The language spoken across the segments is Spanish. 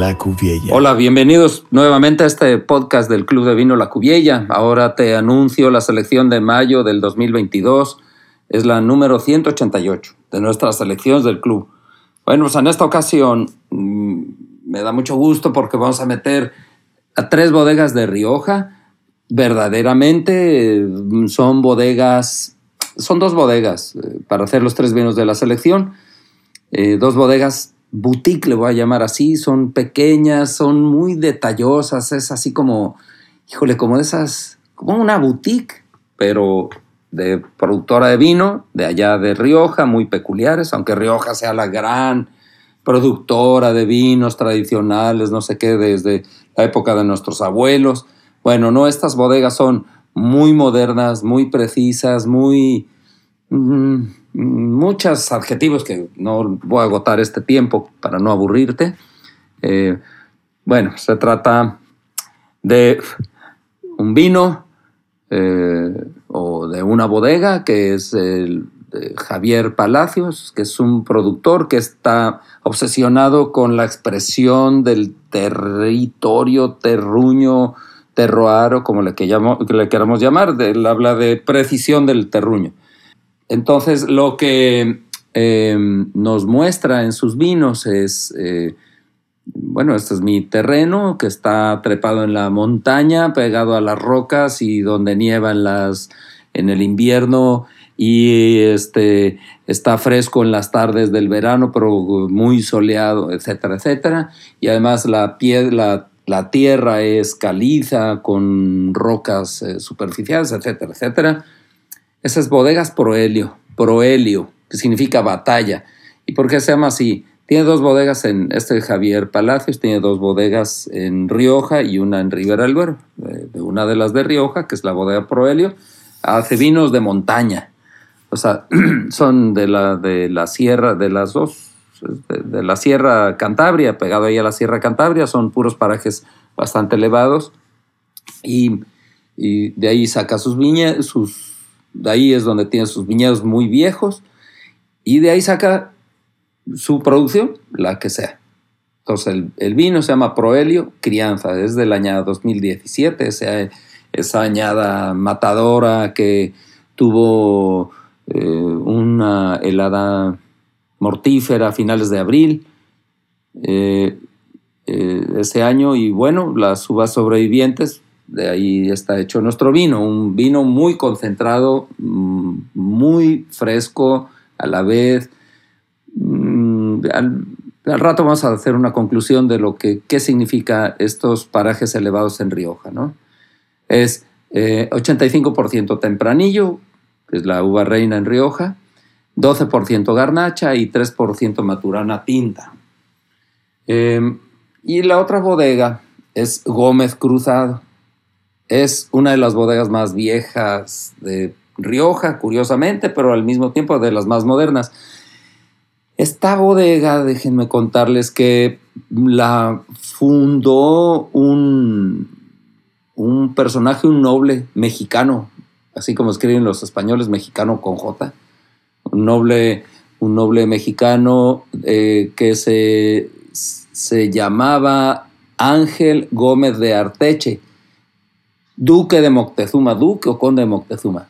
La. Hola, bienvenidos nuevamente a este podcast del Club de Vino La Cuviella. Ahora te anuncio la selección de mayo del 2022. Es la número 188 de nuestras selecciones del club. Bueno, pues en esta ocasión mm, me da mucho gusto porque vamos a meter a tres bodegas de Rioja. Verdaderamente mm, son bodegas, son dos bodegas eh, para hacer los tres vinos de la selección. Eh, dos bodegas boutique, le voy a llamar así, son pequeñas, son muy detallosas, es así como, híjole, como esas, como una boutique, pero de productora de vino, de allá de Rioja, muy peculiares, aunque Rioja sea la gran productora de vinos tradicionales, no sé qué, desde la época de nuestros abuelos. Bueno, no, estas bodegas son muy modernas, muy precisas, muy... Mm, muchos adjetivos que no voy a agotar este tiempo para no aburrirte. Eh, bueno, se trata de un vino eh, o de una bodega que es el de Javier Palacios, que es un productor que está obsesionado con la expresión del territorio, terruño, terroir, como le, que queramos llamar, habla de precisión del terruño. Entonces, lo que eh, nos muestra en sus vinos es, eh, bueno, este es mi terreno que está trepado en la montaña, pegado a las rocas y donde nieva en, las, en el invierno y este, está fresco en las tardes del verano, pero muy soleado, etcétera, etcétera. Y además la, la, tierra es caliza con rocas eh, superficiales, etcétera, etcétera. Esas bodegas Proelio, Proelio, que significa batalla. ¿Y por qué se llama así? Tiene dos bodegas en este Javier Palacios, tiene dos bodegas en Rioja y una en Ribera del Duero. De una de las de Rioja, que es la bodega Proelio, hace vinos de montaña. O sea, son de la, de la sierra, de las dos, de, la Sierra Cantabria, pegado ahí a la Sierra Cantabria, son puros parajes bastante elevados. Y, y de ahí saca sus viñas, sus de ahí es donde tiene sus viñedos muy viejos y de ahí saca su producción, la que sea. Entonces el, vino se llama Proelio Crianza, es del año 2017, esa, esa añada matadora que tuvo eh, una helada mortífera a finales de abril eh, eh, ese año y bueno, las uvas sobrevivientes de ahí está hecho nuestro vino, un vino muy concentrado, mm, muy fresco a la vez. Mm, al, rato vamos a hacer una conclusión de lo que qué significa estos parajes elevados en Rioja. ¿no? Es 85% eh, tempranillo, que es la uva reina en Rioja, 12% garnacha y 3% maturana tinta. Em, y la otra bodega es Gómez Cruzado es una de las bodegas más viejas de Rioja, curiosamente, pero al mismo tiempo de las más modernas. Esta bodega, déjenme contarles que la fundó un, un personaje, un noble mexicano, así como escriben los españoles, mexicano con J, un noble, un noble mexicano eh, que se, se llamaba Ángel Gómez de Arteche duque de Moctezuma, duque o conde de Moctezuma.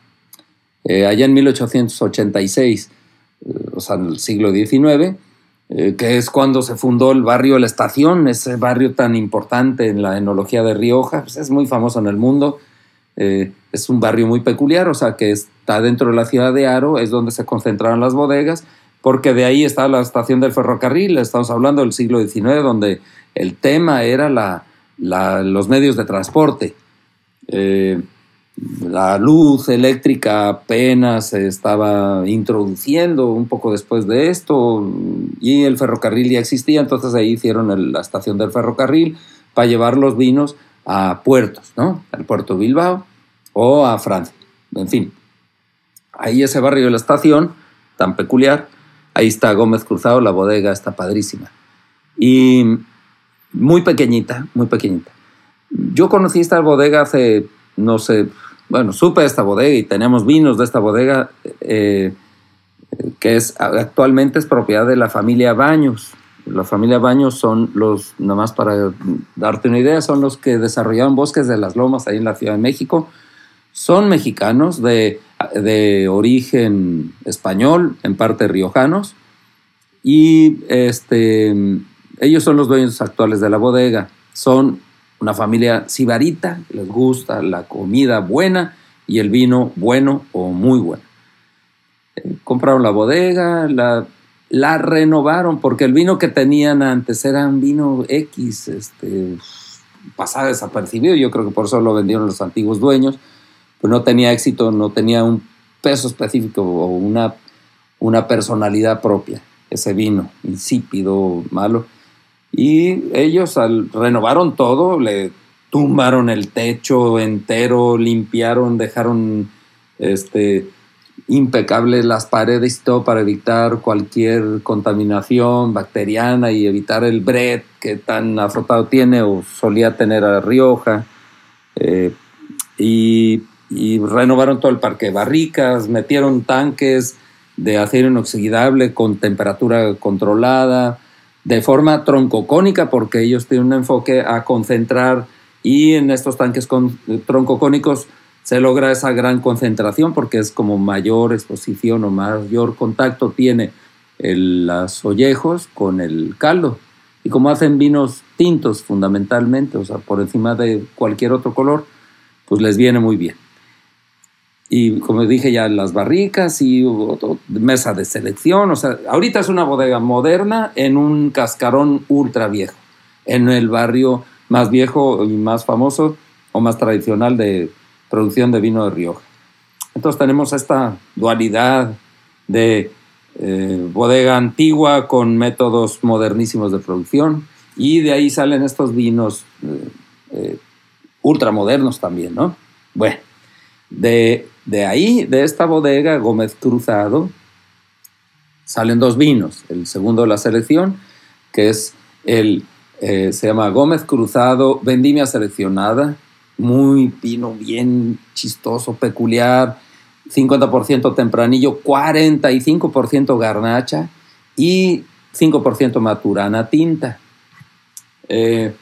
Eh, allá en 1886, eh, o sea, en el siglo XIX, eh, que es cuando se fundó el barrio La Estación, ese barrio tan importante en la enología de Rioja, pues es muy famoso en el mundo. es un barrio muy peculiar, o sea, que está dentro de la ciudad de Aro, es donde se concentraron las bodegas, porque de ahí está la estación del ferrocarril, estamos hablando del siglo XIX, donde el tema era la, los medios de transporte. Eh, la luz eléctrica apenas se estaba introduciendo un poco después de esto y el ferrocarril ya existía, entonces ahí hicieron la estación del ferrocarril para llevar los vinos a puertos, ¿no? Al puerto Bilbao o a Francia, en fin. Ahí ese barrio de la estación, tan peculiar, ahí está Gómez Cruzado, la bodega está padrísima. Y muy pequeñita, muy pequeñita. Yo conocí esta bodega hace, no sé, bueno, supe esta bodega y tenemos vinos de esta bodega eh, que es actualmente es propiedad de la familia Baños. la familia Baños son los, nomás para darte una idea, son los que desarrollaron Bosques de las Lomas ahí en la Ciudad de México. Son mexicanos de, de origen español, en parte riojanos, y este, ellos son los dueños actuales de la bodega. Son una familia sibarita, les gusta la comida buena y el vino bueno o muy bueno. Eh, compraron la bodega, la, la, renovaron, porque el vino que tenían antes era un vino X, este, pasaba desapercibido, yo creo que por eso lo vendieron los antiguos dueños, pues no tenía éxito, no tenía un peso específico o una, una personalidad propia, ese vino insípido, malo. Y ellos renovaron todo, le tumbaron el techo entero, limpiaron, dejaron este, impecables las paredes y todo para evitar cualquier contaminación bacteriana y evitar el bret que tan afrotado tiene o solía tener a Rioja. Eh, y, y, renovaron todo el parque barricas, metieron tanques de acero inoxidable con temperatura controlada, de forma troncocónica, porque ellos tienen un enfoque a concentrar y en estos tanques con, troncocónicos se logra esa gran concentración porque es como mayor exposición o mayor contacto tiene el, los ollejos con el caldo. Y como hacen vinos tintos fundamentalmente, o sea, por encima de cualquier otro color, pues les viene muy bien. Y como dije ya, las barricas y mesa de selección, o sea, ahorita es una bodega moderna en un cascarón ultra viejo, en el barrio más viejo y más famoso o más tradicional de producción de vino de Rioja. Entonces tenemos esta dualidad de eh, bodega antigua con métodos modernísimos de producción y de ahí salen estos vinos eh, eh, ultramodernos también, ¿no? Bueno, de, de ahí, de esta bodega Gómez Cruzado, salen dos vinos. El segundo de la selección, que es el eh, se llama Gómez Cruzado, vendimia seleccionada, muy vino bien chistoso, peculiar, 50% tempranillo, 45% garnacha y 5% maturana tinta. Eh,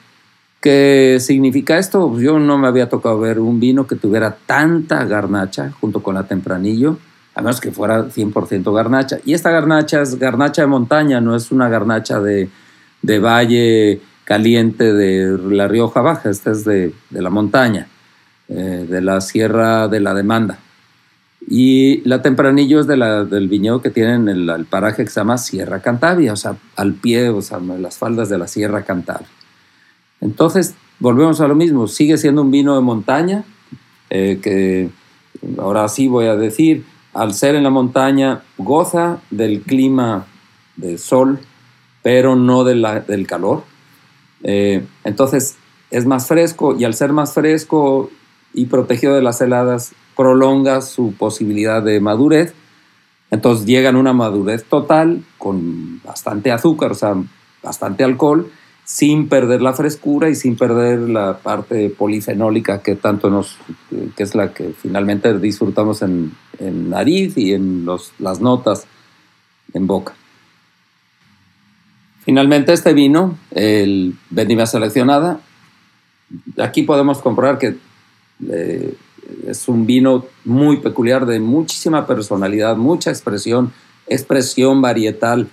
¿Qué significa esto? Pues yo no me había tocado ver un vino que tuviera tanta garnacha junto con la tempranillo, a menos que fuera 100% garnacha. Y esta garnacha es garnacha de montaña, no es una garnacha de, de valle caliente de la Rioja Baja, esta es de, la montaña, eh, de la Sierra de la Demanda. Y la Tempranillo es de la, del viñedo que tienen el, el, paraje que se llama Sierra Cantabria, o sea, al pie, o sea, las faldas de la Sierra Cantabria. Entonces, volvemos a lo mismo, sigue siendo un vino de montaña, eh, que ahora sí voy a decir, al ser en la montaña, goza del clima del sol, pero no de la, del calor. Eh, entonces es más fresco y al ser más fresco y protegido de las heladas, prolonga su posibilidad de madurez. Entonces llegan a una madurez total con bastante azúcar, o sea, bastante alcohol, sin perder la frescura y sin perder la parte polifenólica que tanto nos, que es la que finalmente disfrutamos en, en nariz y en los, las notas en boca. Finalmente este vino, el vendimia seleccionada, aquí podemos comprobar que eh, es un vino muy peculiar, de muchísima personalidad, mucha expresión, expresión varietal.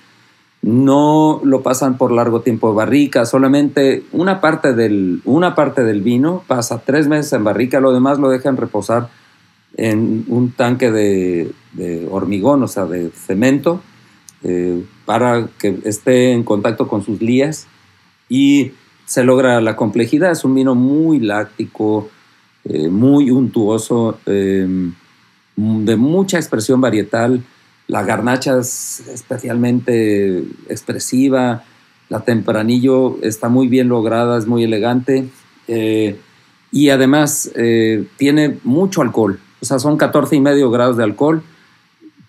No lo pasan por largo tiempo de barrica, solamente una parte del, una parte del vino pasa tres meses en barrica, lo demás lo dejan reposar en un tanque de, hormigón, o sea, de cemento, eh, para que esté en contacto con sus lías y se logra la complejidad. Es un vino muy láctico, eh, muy untuoso, em, de mucha expresión varietal. La garnacha es especialmente expresiva, la tempranillo está muy bien lograda, es muy elegante eh, y además tiene mucho alcohol. O sea, son 14 y medio grados de alcohol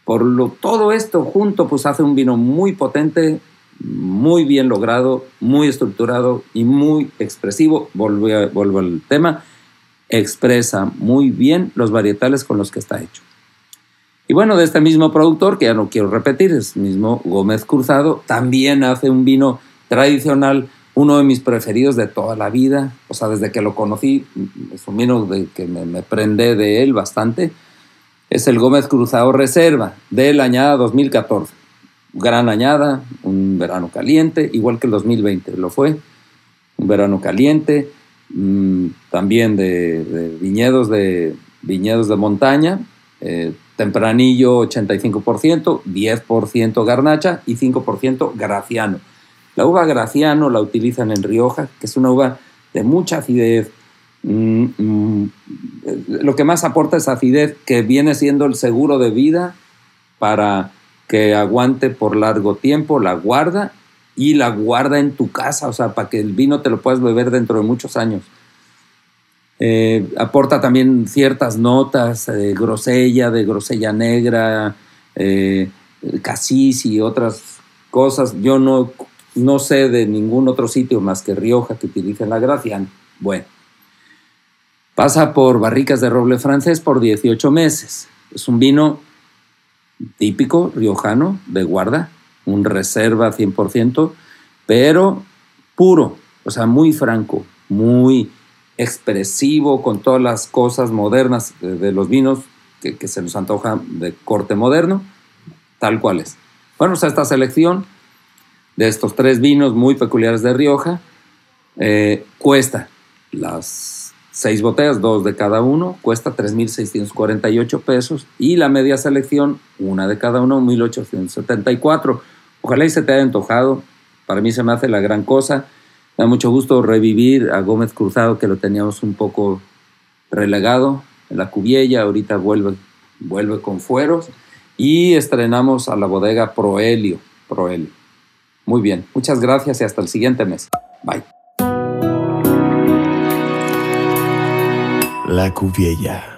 por lo, todo esto junto pues hace un vino muy potente, muy bien logrado, muy estructurado y muy expresivo. Vuelvo al tema, expresa muy bien los varietales con los que está hecho. Y bueno, de este mismo productor, que ya no quiero repetir, es mismo Gómez Cruzado, también hace un vino tradicional, uno de mis preferidos de toda la vida, o sea, desde que lo conocí, es un vino de que me, me prende de él bastante, es el Gómez Cruzado Reserva de la añada 2014. Gran añada, un verano caliente, igual que el 2020 lo fue, un verano caliente, mmm, también de, viñedos de viñedos de montaña, eh, tempranillo 85%, 10% garnacha y 5% graciano. La uva graciano la utilizan en Rioja, que es una uva de mucha acidez. Mm, mm, lo que más aporta es acidez, que viene siendo el seguro de vida para que aguante por largo tiempo, la guarda y la guarda en tu casa, o sea, para que el vino te lo puedas beber dentro de muchos años. Eh, aporta también ciertas notas grosella, de grosella negra, eh, casis y otras cosas. Yo no, no sé de ningún otro sitio más que Rioja que utilicen la Gracian. Bueno, pasa por barricas de roble francés por 18 meses. Es un vino típico riojano de guarda, un reserva 100%, pero puro, o sea, muy franco, muy expresivo con todas las cosas modernas de, los vinos que, se nos antoja de corte moderno, tal cual es. Bueno, o sea, esta selección de estos tres vinos muy peculiares de Rioja eh, cuesta las seis botellas, dos de cada uno, cuesta 3.648 pesos y la media selección, una de cada uno, 1.874. Ojalá y se te haya antojado, para mí se me hace la gran cosa da mucho gusto revivir a Gómez Cruzado, que lo teníamos un poco relegado en la cubiella. Ahorita vuelve, vuelve con fueros. Y estrenamos a la bodega Proelio. Proelio. Muy bien. Muchas gracias y hasta el siguiente mes. Bye. La cubiella.